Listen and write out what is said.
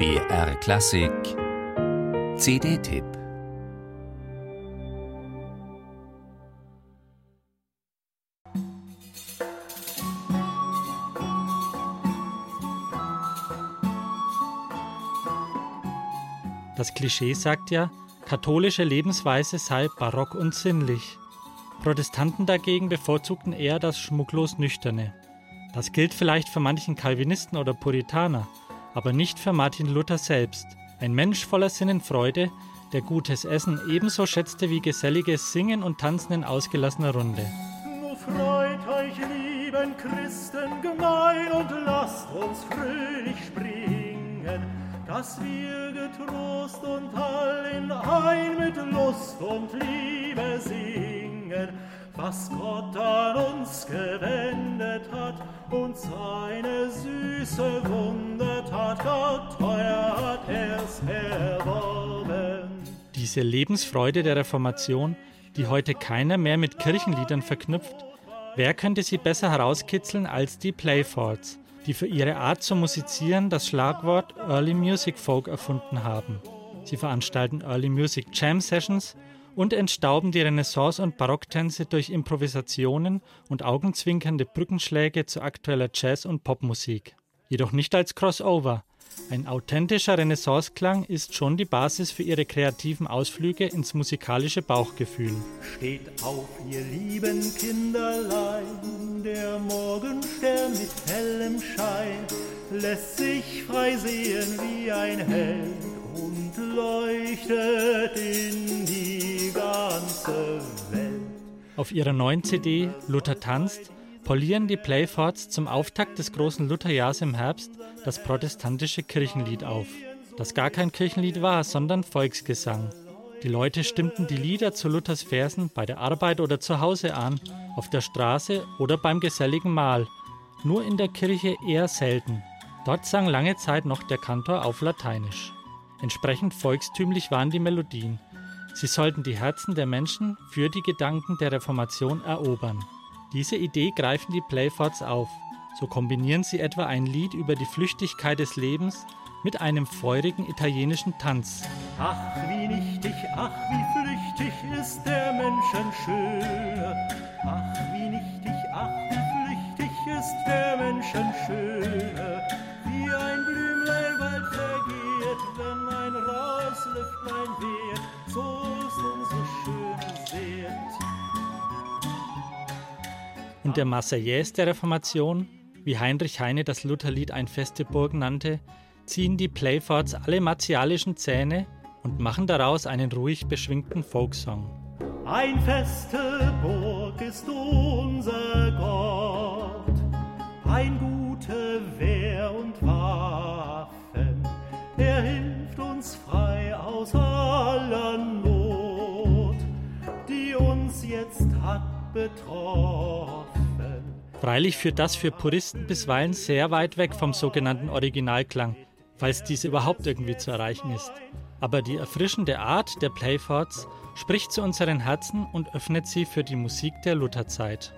BR Klassik CD-Tipp Das Klischee sagt ja, katholische Lebensweise sei barock und sinnlich. Protestanten dagegen bevorzugten eher das schmucklos Nüchterne. Das gilt vielleicht für manchen Calvinisten oder Puritaner, aber nicht für Martin Luther selbst, ein Mensch voller Sinnenfreude, der gutes Essen ebenso schätzte wie geselliges Singen und Tanzen in ausgelassener Runde. Nur freut euch, lieben Christen, gemein und lasst uns fröhlich springen, dass wir getrost und allen ein mit Lust und Liebe singen was Gott an uns gewendet hat und seine süße Diese Lebensfreude der Reformation, die heute keiner mehr mit Kirchenliedern verknüpft, wer könnte sie besser herauskitzeln als die Playfords, die für ihre Art zu musizieren das Schlagwort Early Music Folk erfunden haben. Sie veranstalten Early Music Jam Sessions und entstauben die Renaissance- und Barocktänze durch Improvisationen und augenzwinkernde Brückenschläge zu aktueller Jazz- und Popmusik. Jedoch nicht als Crossover. Ein authentischer Renaissanceklang ist schon die Basis für ihre kreativen Ausflüge ins musikalische Bauchgefühl. Steht auf, ihr lieben Kinderlein, der Morgenstern mit hellem Schein lässt sich frei sehen wie ein Held und leuchtet in die ganze Welt. Auf ihrer neuen CD Luther tanzt polieren die Playfords zum Auftakt des großen Lutherjahrs im Herbst das protestantische Kirchenlied auf, das gar kein Kirchenlied war, sondern Volksgesang. Die Leute stimmten die Lieder zu Luthers Versen bei der Arbeit oder zu Hause an, auf der Straße oder beim geselligen Mahl, nur in der Kirche eher selten. Dort sang lange Zeit noch der Kantor auf Lateinisch. Entsprechend volkstümlich waren die Melodien. Sie sollten die Herzen der Menschen für die Gedanken der Reformation erobern. Diese Idee greifen die Playfords auf. So kombinieren sie etwa ein Lied über die Flüchtigkeit des Lebens mit einem feurigen italienischen Tanz. Ach, wie nichtig, ach, wie flüchtig ist der Menschen Schöne. Ach, wie nichtig, ach, wie flüchtig ist der Menschen Schöne. Wie ein Blümlein bald vergeht, wenn ein Rauslüftlein weht, Und der Marseillaise der Reformation, wie Heinrich Heine das Lutherlied ein feste Burg nannte, ziehen die Playfords alle martialischen Zähne und machen daraus einen ruhig beschwingten Folksong. Ein feste Burg ist unser Gott, ein gute Wehr und Waffen. Er hilft uns frei aus aller Not, die uns jetzt hat betroffen. Freilich führt das für Puristen bisweilen sehr weit weg vom sogenannten Originalklang, falls dies überhaupt irgendwie zu erreichen ist. Aber die erfrischende Art der Playfords spricht zu unseren Herzen und öffnet sie für die Musik der Lutherzeit.